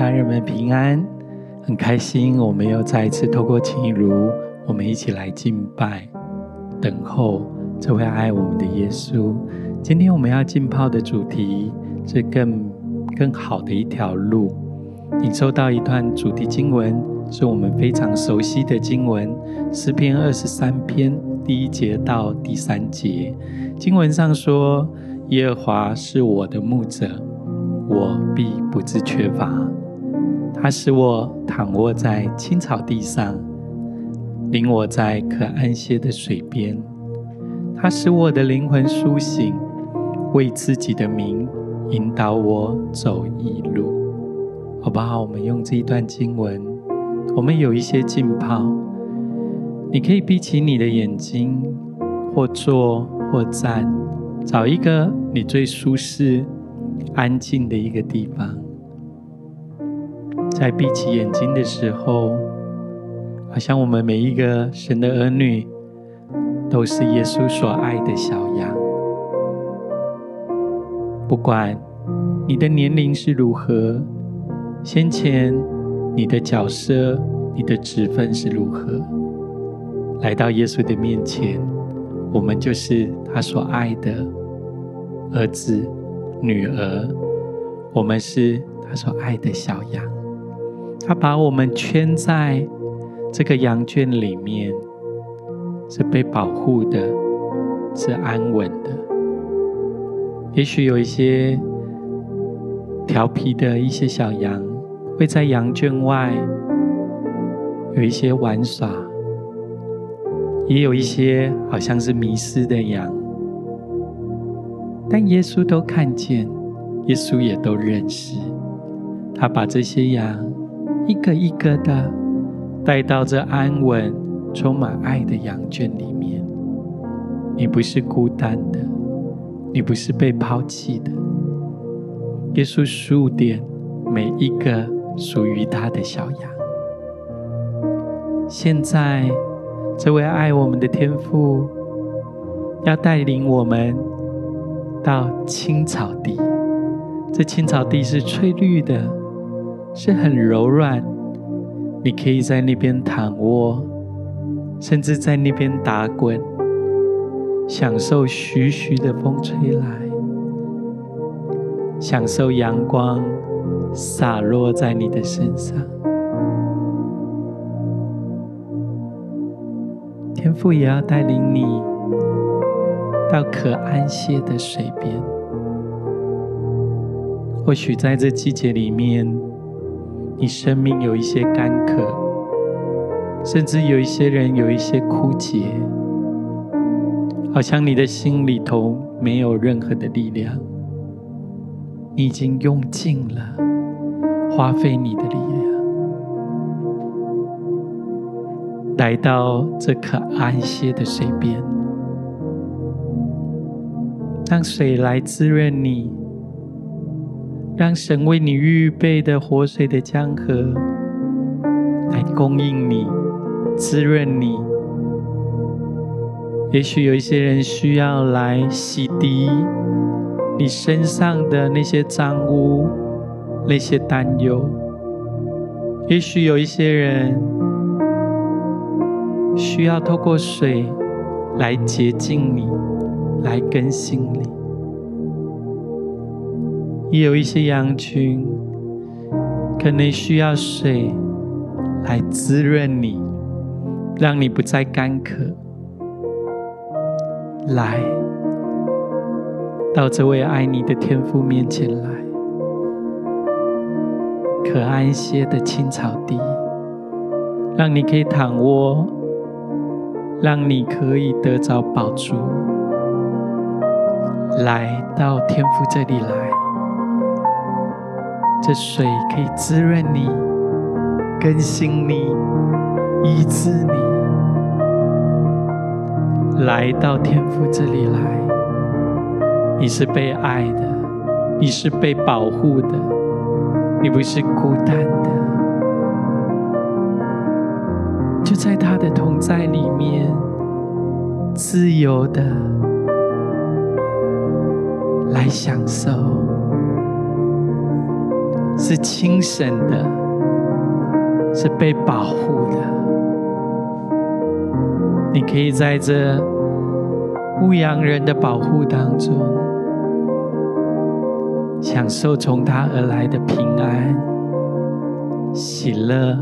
家人们平安，很开心，我们又再一次透过情如，我们一起来敬拜、等候这位爱我们的耶稣。今天我们要浸泡的主题是更更好的一条路。你收到一段主题经文，是我们非常熟悉的经文，诗篇二十三篇第一节到第三节。经文上说：“耶和华是我的牧者。”我必不致缺乏，它使我躺卧在青草地上，领我在可安歇的水边。它使我的灵魂苏醒，为自己的名引导我走义路。好不好？我们用这一段经文，我们有一些浸泡。你可以闭起你的眼睛，或坐或站，找一个你最舒适。安静的一个地方，在闭起眼睛的时候，好像我们每一个神的儿女都是耶稣所爱的小羊。不管你的年龄是如何，先前你的角色、你的职分是如何，来到耶稣的面前，我们就是他所爱的儿子。女儿，我们是他所爱的小羊，他把我们圈在这个羊圈里面，是被保护的，是安稳的。也许有一些调皮的一些小羊，会在羊圈外有一些玩耍，也有一些好像是迷失的羊。但耶稣都看见，耶稣也都认识。他把这些羊一个一个的带到这安稳、充满爱的羊圈里面。你不是孤单的，你不是被抛弃的。耶稣数点每一个属于他的小羊。现在，这位爱我们的天父要带领我们。到青草地，这青草地是翠绿的，是很柔软。你可以在那边躺卧，甚至在那边打滚，享受徐徐的风吹来，享受阳光洒落在你的身上。天父也要带领你。到可安歇的水边，或许在这季节里面，你生命有一些干渴，甚至有一些人有一些枯竭，好像你的心里头没有任何的力量，你已经用尽了，花费你的力量，来到这可安歇的水边。让水来滋润你，让神为你预备的活水的江河来供应你、滋润你。也许有一些人需要来洗涤你身上的那些脏污、那些担忧。也许有一些人需要透过水来洁净你。来更新你，也有一些羊群可能需要水来滋润你，让你不再干渴。来到这位爱你的天父面前来，可安歇的青草地，让你可以躺卧，让你可以得着宝珠。来到天父这里来，这水可以滋润你、更新你、医治你。来到天父这里来，你是被爱的，你是被保护的，你不是孤单的。就在他的同在里面，自由的。来享受是轻省的，是被保护的。你可以在这牧羊人的保护当中，享受从他而来的平安、喜乐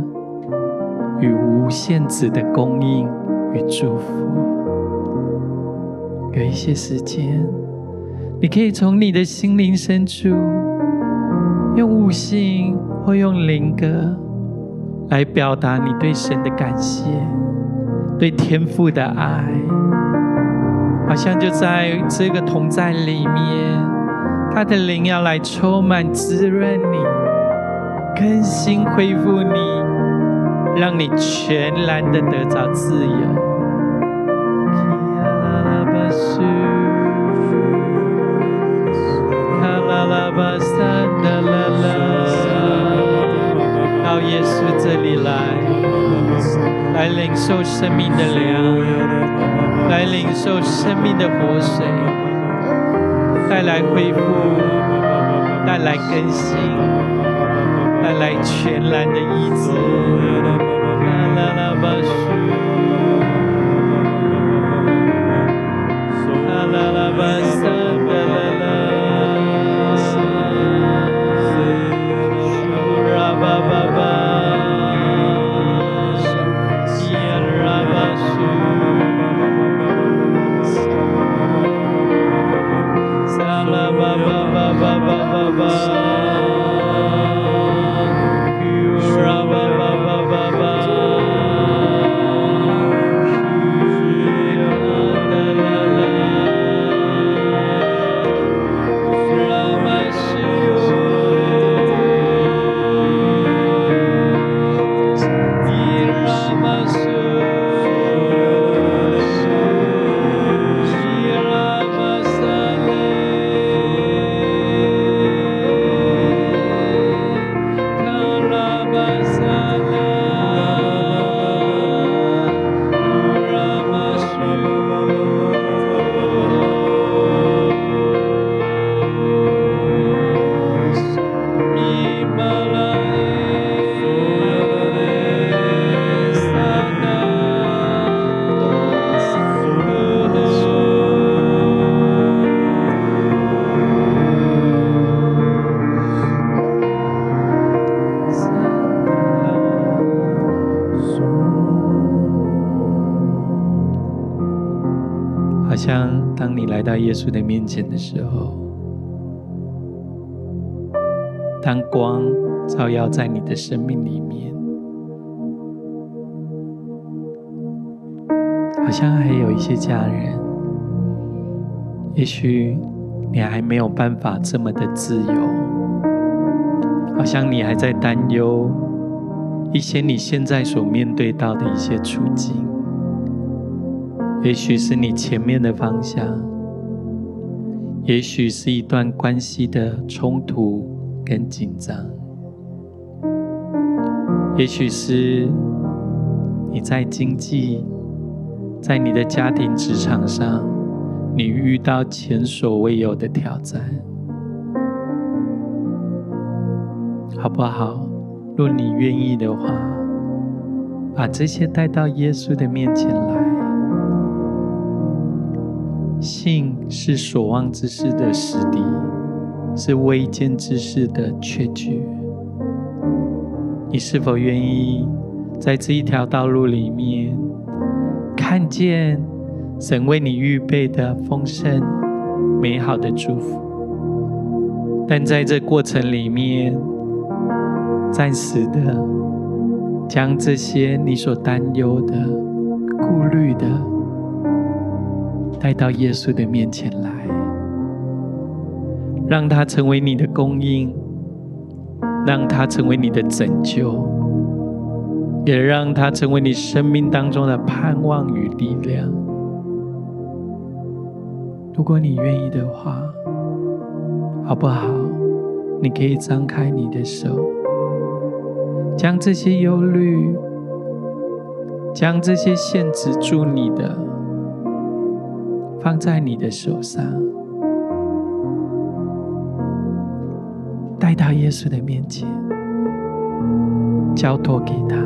与无限制的供应与祝福。有一些时间，你可以从你的心灵深处，用悟性或用灵歌来表达你对神的感谢，对天父的爱，好像就在这个同在里面，他的灵要来充满滋润你，更新恢复你，让你全然的得着自由。生命的粮，来领受生命的活水，带来恢复，带来更新，带来全然的医治。稣的面前的时候，当光照耀在你的生命里面，好像还有一些家人，也许你还没有办法这么的自由，好像你还在担忧一些你现在所面对到的一些处境，也许是你前面的方向。也许是一段关系的冲突跟紧张，也许是你在经济、在你的家庭、职场上，你遇到前所未有的挑战，好不好？若你愿意的话，把这些带到耶稣的面前来。信是所望之事的实底，是未见之事的确据。你是否愿意在这一条道路里面，看见神为你预备的丰盛、美好的祝福？但在这过程里面，暂时的将这些你所担忧的、顾虑的。带到耶稣的面前来，让他成为你的供应，让他成为你的拯救，也让他成为你生命当中的盼望与力量。如果你愿意的话，好不好？你可以张开你的手，将这些忧虑，将这些限制住你的。放在你的手上，带到耶稣的面前，交托给他。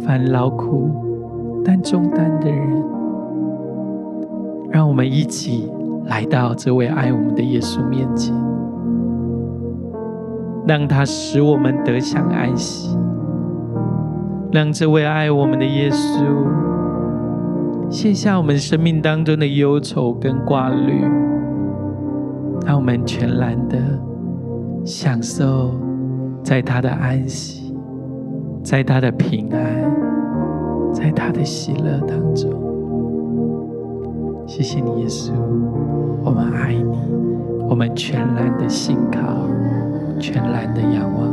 凡劳苦担重担的人，让我们一起来到这位爱我们的耶稣面前，让他使我们得享安息，让这位爱我们的耶稣。卸下我们生命当中的忧愁跟挂虑，让我们全然的享受在他的安息，在他的平安，在他的喜乐当中。谢谢你，耶稣，我们爱你，我们全然的信靠，全然的仰望。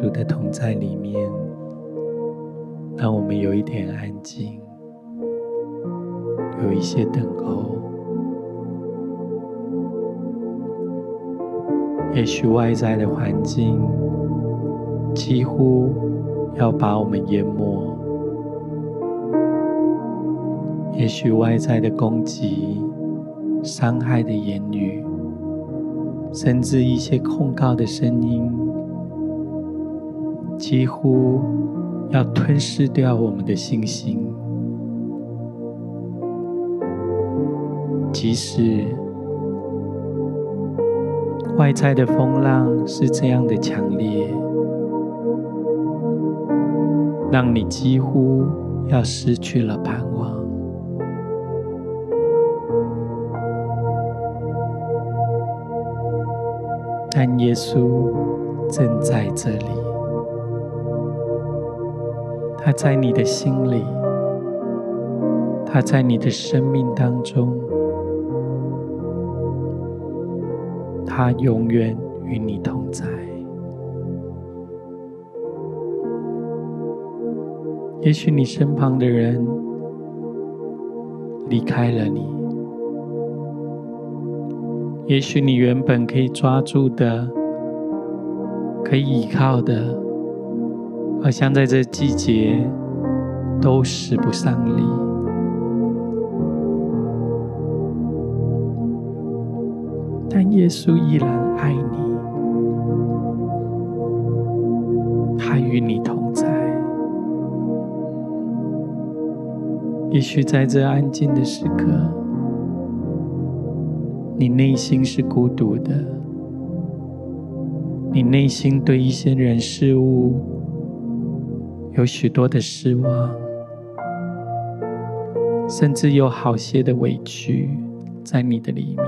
主的同在里面，让我们有一点安静，有一些等候。也许外在的环境几乎要把我们淹没，也许外在的攻击、伤害的言语，甚至一些控告的声音。几乎要吞噬掉我们的信心，即使外在的风浪是这样的强烈，让你几乎要失去了盼望，但耶稣正在这里。他在你的心里，他在你的生命当中，他永远与你同在。也许你身旁的人离开了你，也许你原本可以抓住的、可以依靠的。好像在这季节都使不上力，但耶稣依然爱你，他与你同在。也许在这安静的时刻，你内心是孤独的，你内心对一些人事物。有许多的失望，甚至有好些的委屈在你的里面，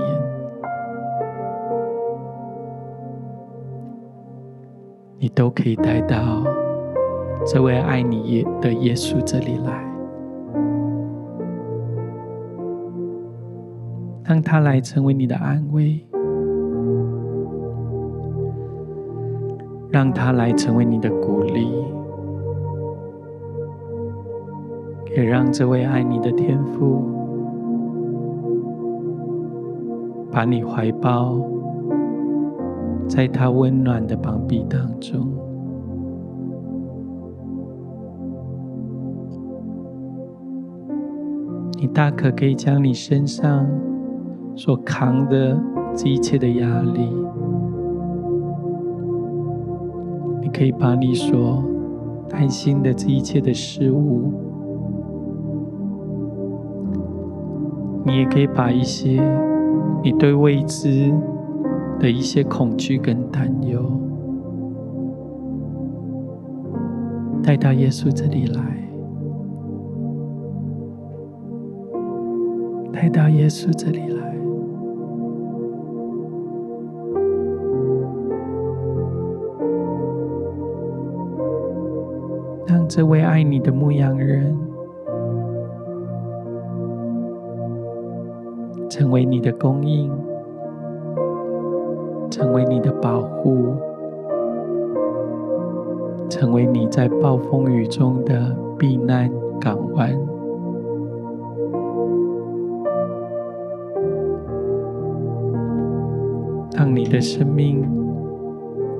你都可以带到这位爱你的耶稣这里来，让他来成为你的安慰，让他来成为你的鼓励。也让这位爱你的天父把你怀抱在他温暖的膀臂当中。你大可可以将你身上所扛的这一切的压力，你可以把你所担心的这一切的事物。你也可以把一些你对未知的一些恐惧跟担忧带到耶稣这里来，带到耶稣这里来，让这位爱你的牧羊人。成为你的供应，成为你的保护，成为你在暴风雨中的避难港湾，让你的生命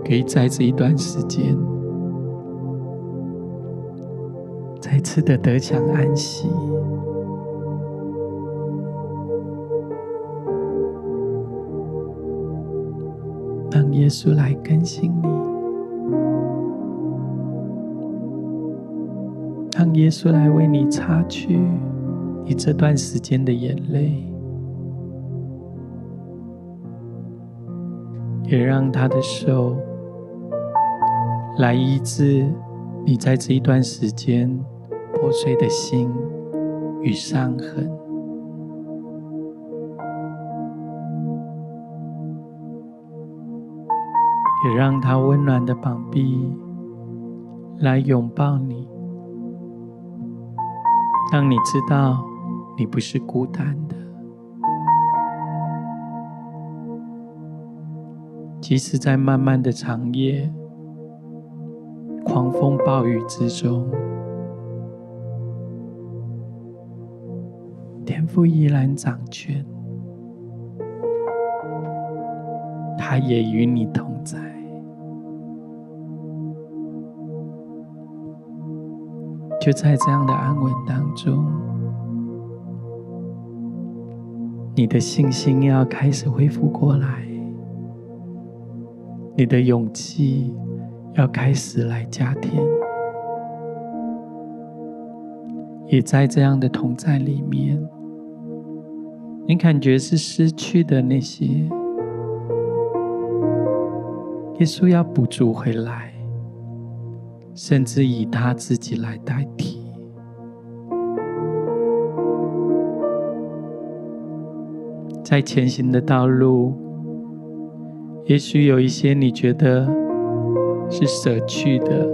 可以在这一段时间再次的得享安息。耶稣来更新你，让耶稣来为你擦去你这段时间的眼泪，也让他的手来医治你在这一段时间破碎的心与伤痕。也让他温暖的膀臂来拥抱你，让你知道你不是孤单的。即使在漫漫的长夜、狂风暴雨之中，天父依然掌权。他也与你同在，就在这样的安稳当中，你的信心要开始恢复过来，你的勇气要开始来加添，也在这样的同在里面，你感觉是失去的那些。耶稣要补足回来，甚至以他自己来代替。在前行的道路，也许有一些你觉得是舍去的，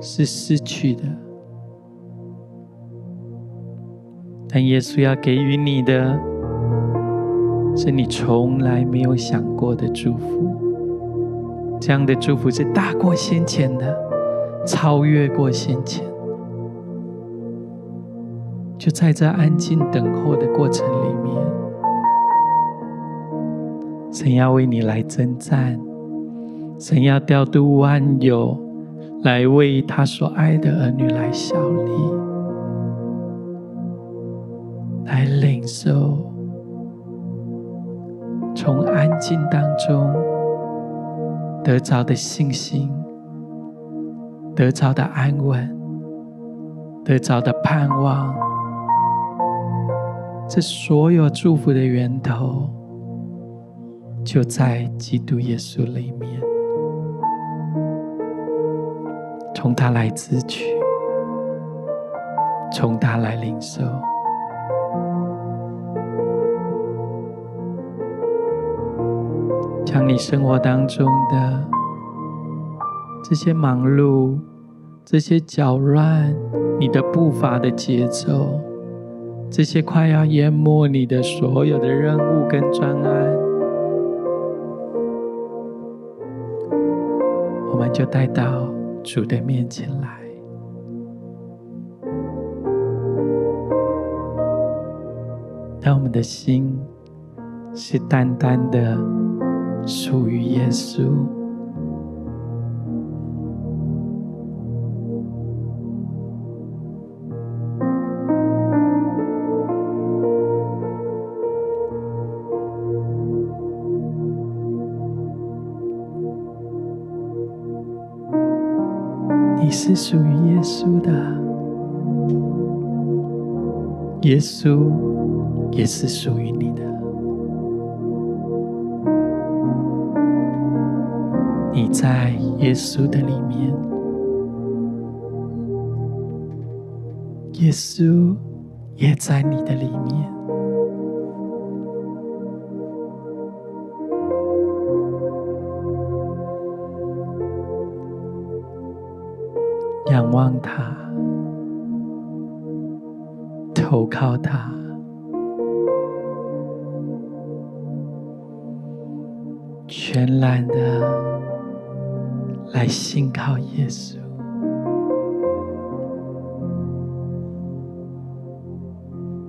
是失去的，但耶稣要给予你的，是你从来没有想过的祝福。这样的祝福是大过先前的，超越过先前。就在这安静等候的过程里面，神要为你来征战，神要调度万有来为他所爱的儿女来效力，来领受从安静当中。得着的信心，得着的安稳，得着的盼望，这所有祝福的源头，就在基督耶稣里面，从他来支取，从他来领受。当你生活当中的这些忙碌、这些搅乱你的步伐的节奏，这些快要淹没你的所有的任务跟专案，我们就带到主的面前来，让我们的心是单单的。属于耶稣。你是属于耶稣的，耶稣也是属于你的。你在耶稣的里面，耶稣也在你的里面。仰望他，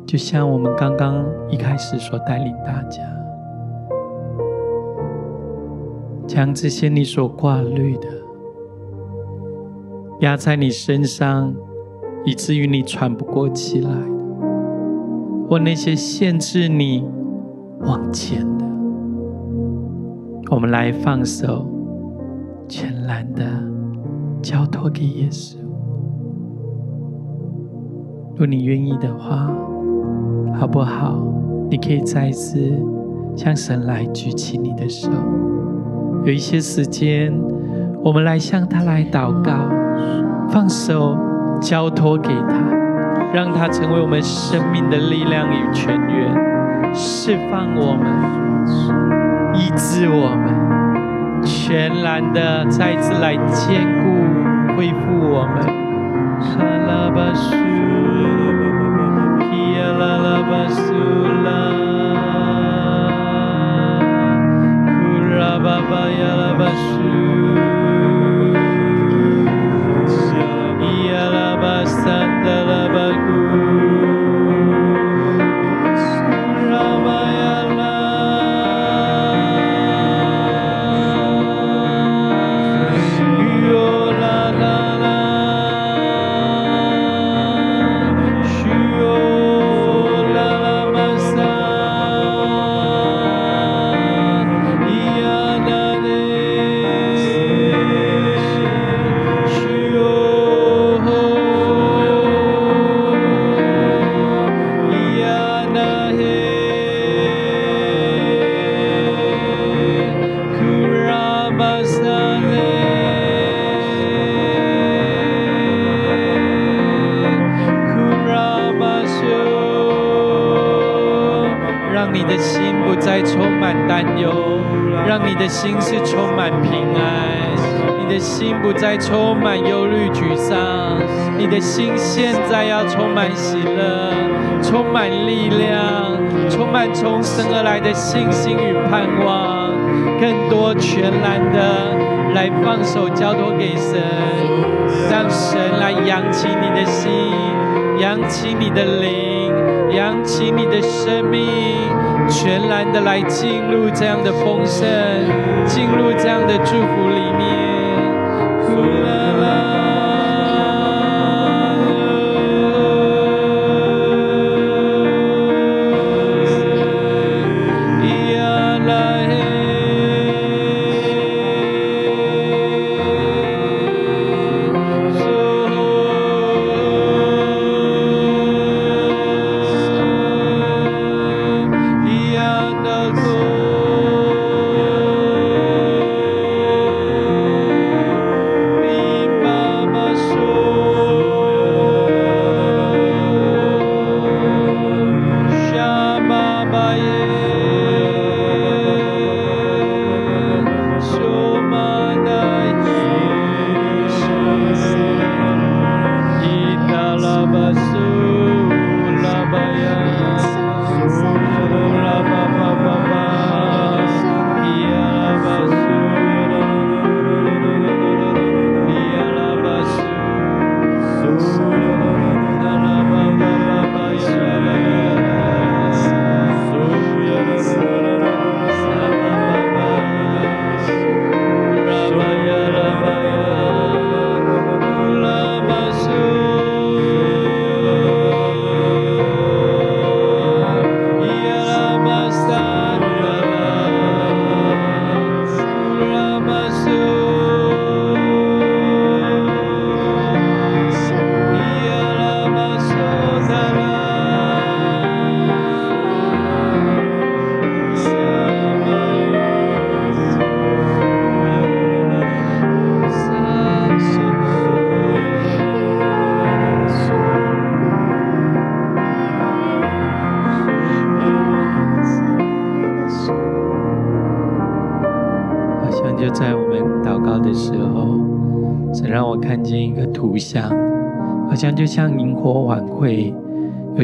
就像我们刚刚一开始所带领大家，将这些你所挂虑的压在你身上，以至于你喘不过气来的，或那些限制你往前的，我们来放手。全然的交托给耶稣。若你愿意的话，好不好？你可以再一次向神来举起你的手。有一些时间，我们来向他来祷告，放手交托给他，让他成为我们生命的力量与泉源，释放我们，医治我们。全然的再次来坚固、恢复我们。卡拉巴苏，皮亚拉拉来进入这样的丰盛，进入这样的祝福里面。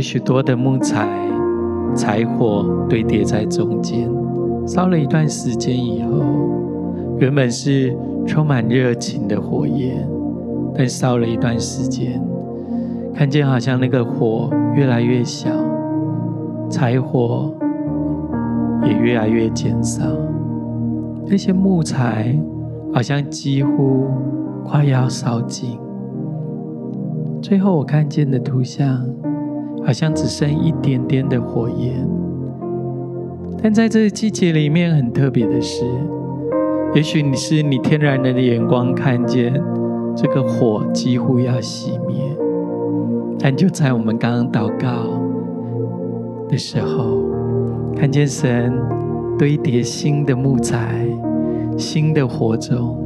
许多的木材、柴火堆叠在中间。烧了一段时间以后，原本是充满热情的火焰，但烧了一段时间，看见好像那个火越来越小，柴火也越来越减少，那些木材好像几乎快要烧尽。最后我看见的图像，好像只剩一点点的火焰。但在这个季节里面，很特别的是，也许你是你天然人的眼光看见这个火几乎要熄灭，但就在我们刚刚祷告的时候，看见神堆叠新的木材、新的火种、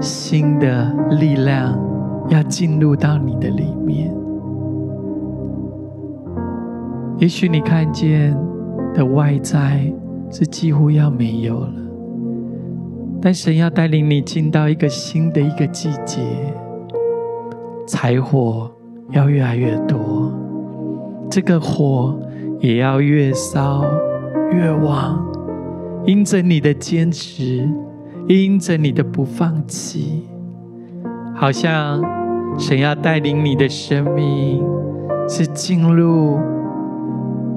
新的力量。要进入到你的里面，也许你看见的外在是几乎要没有了，但神要带领你进到一个新的一个季节，柴火要越来越多，这个火也要越烧越旺。因着你的坚持，因着你的不放弃，好像神要带领你的生命是进入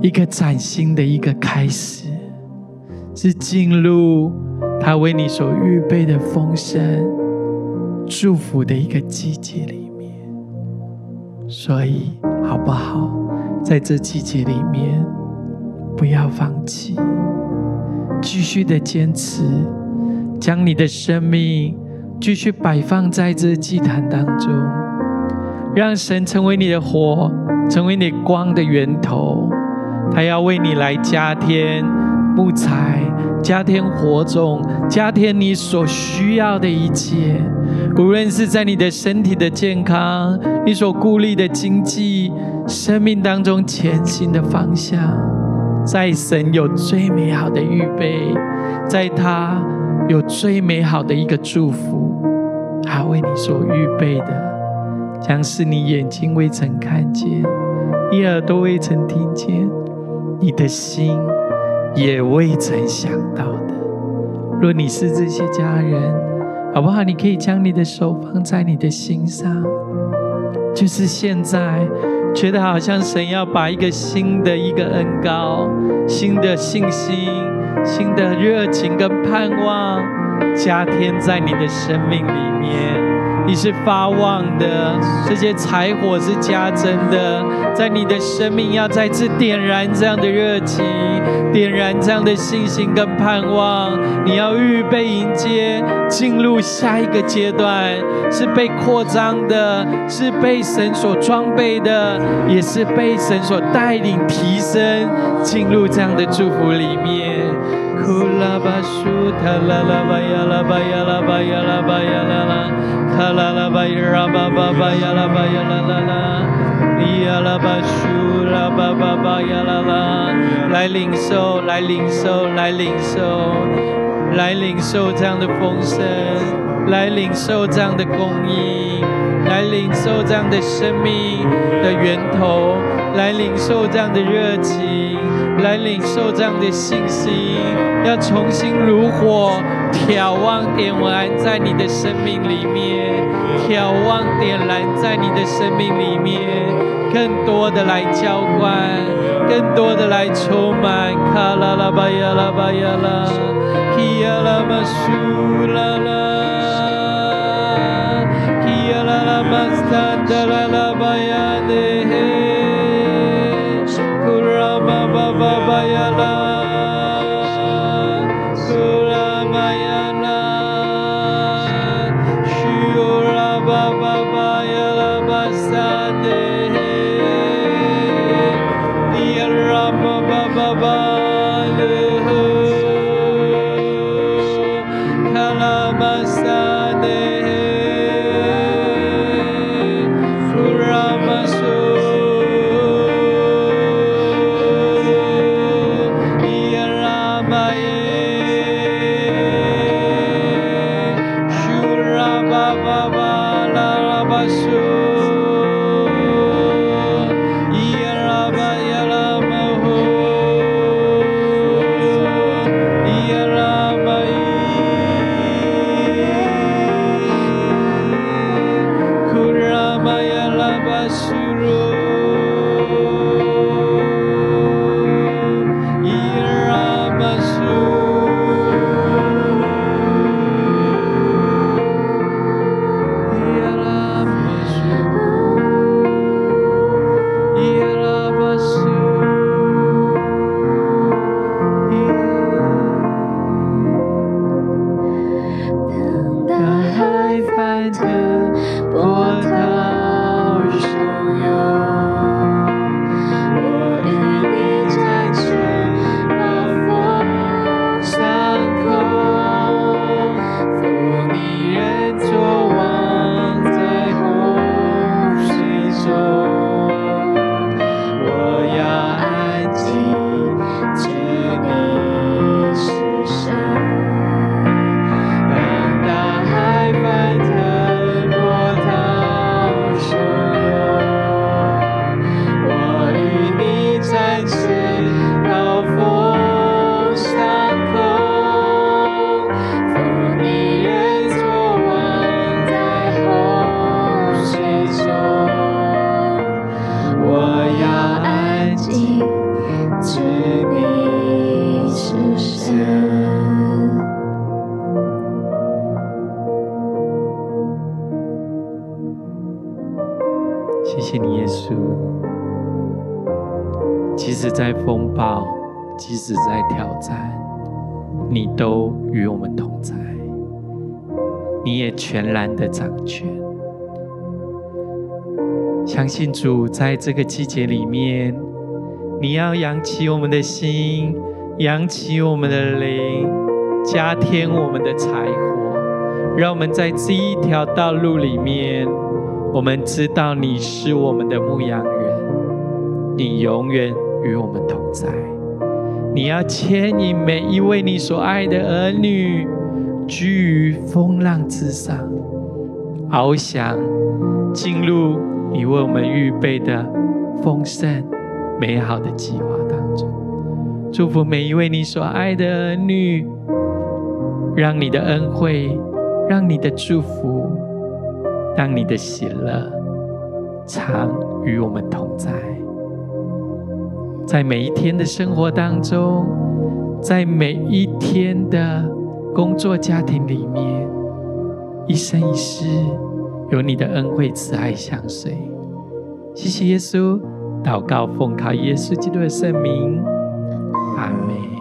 一个崭新的一个开始，是进入。他为你所预备的丰盛、祝福的一个季节里面，所以好不好？在这季节里面，不要放弃，继续的坚持，将你的生命继续摆放在这祭坛当中，让神成为你的火，成为你光的源头。他要为你来加添木材。加添火种，加添你所需要的一切，无论是在你的身体的健康，你所顾虑的经济，生命当中前行的方向，在神有最美好的预备，在他有最美好的一个祝福，他为你所预备的，将是你眼睛未曾看见，你耳朵未曾听见，你的心。也未曾想到的。若你是这些家人，好不好？你可以将你的手放在你的心上，就是现在，觉得好像神要把一个新的一个恩膏、新的信心、新的热情跟盼望加添在你的生命里面。你是发旺的，这些柴火是加增的，在你的生命要再次点燃这样的热情，点燃这样的信心跟盼望。你要预备迎接进入下一个阶段，是被扩张的，是被神所装备的，也是被神所带领提升进入这样的祝福里面。库拉巴舒塔拉拉巴呀拉巴呀拉巴呀拉巴呀拉拉，卡拉拉巴呀拉巴巴巴呀拉巴呀拉拉拉，呀拉巴舒拉巴巴巴呀拉拉，来领受，来领受，来领受，来领受这样的丰盛，来领受这样的供应，来领受这样的生命的源头，来领受这样的热情。来领受这样的信心，要重新如火挑旺点燃在你的生命里面，挑旺点燃在你的生命里面，更多的来浇灌，更多的来充满。卡拉拉巴呀拉巴呀拉，基呀拉巴苏拉拉，基呀拉拉巴斯坦达拉拉巴呀的。与我们同在，你也全然的掌权。相信主在这个季节里面，你要扬起我们的心，扬起我们的灵，加添我们的柴火，让我们在这一条道路里面，我们知道你是我们的牧羊人，你永远与我们同在。你要牵引每一位你所爱的儿女，居于风浪之上，翱翔进入你为我们预备的丰盛美好的计划当中。祝福每一位你所爱的儿女，让你的恩惠，让你的祝福，让你的喜乐，常与我们同在。在每一天的生活当中，在每一天的工作、家庭里面，一生一世有你的恩惠、慈爱相随。谢谢耶稣，祷告奉靠耶稣基督的圣名，阿门。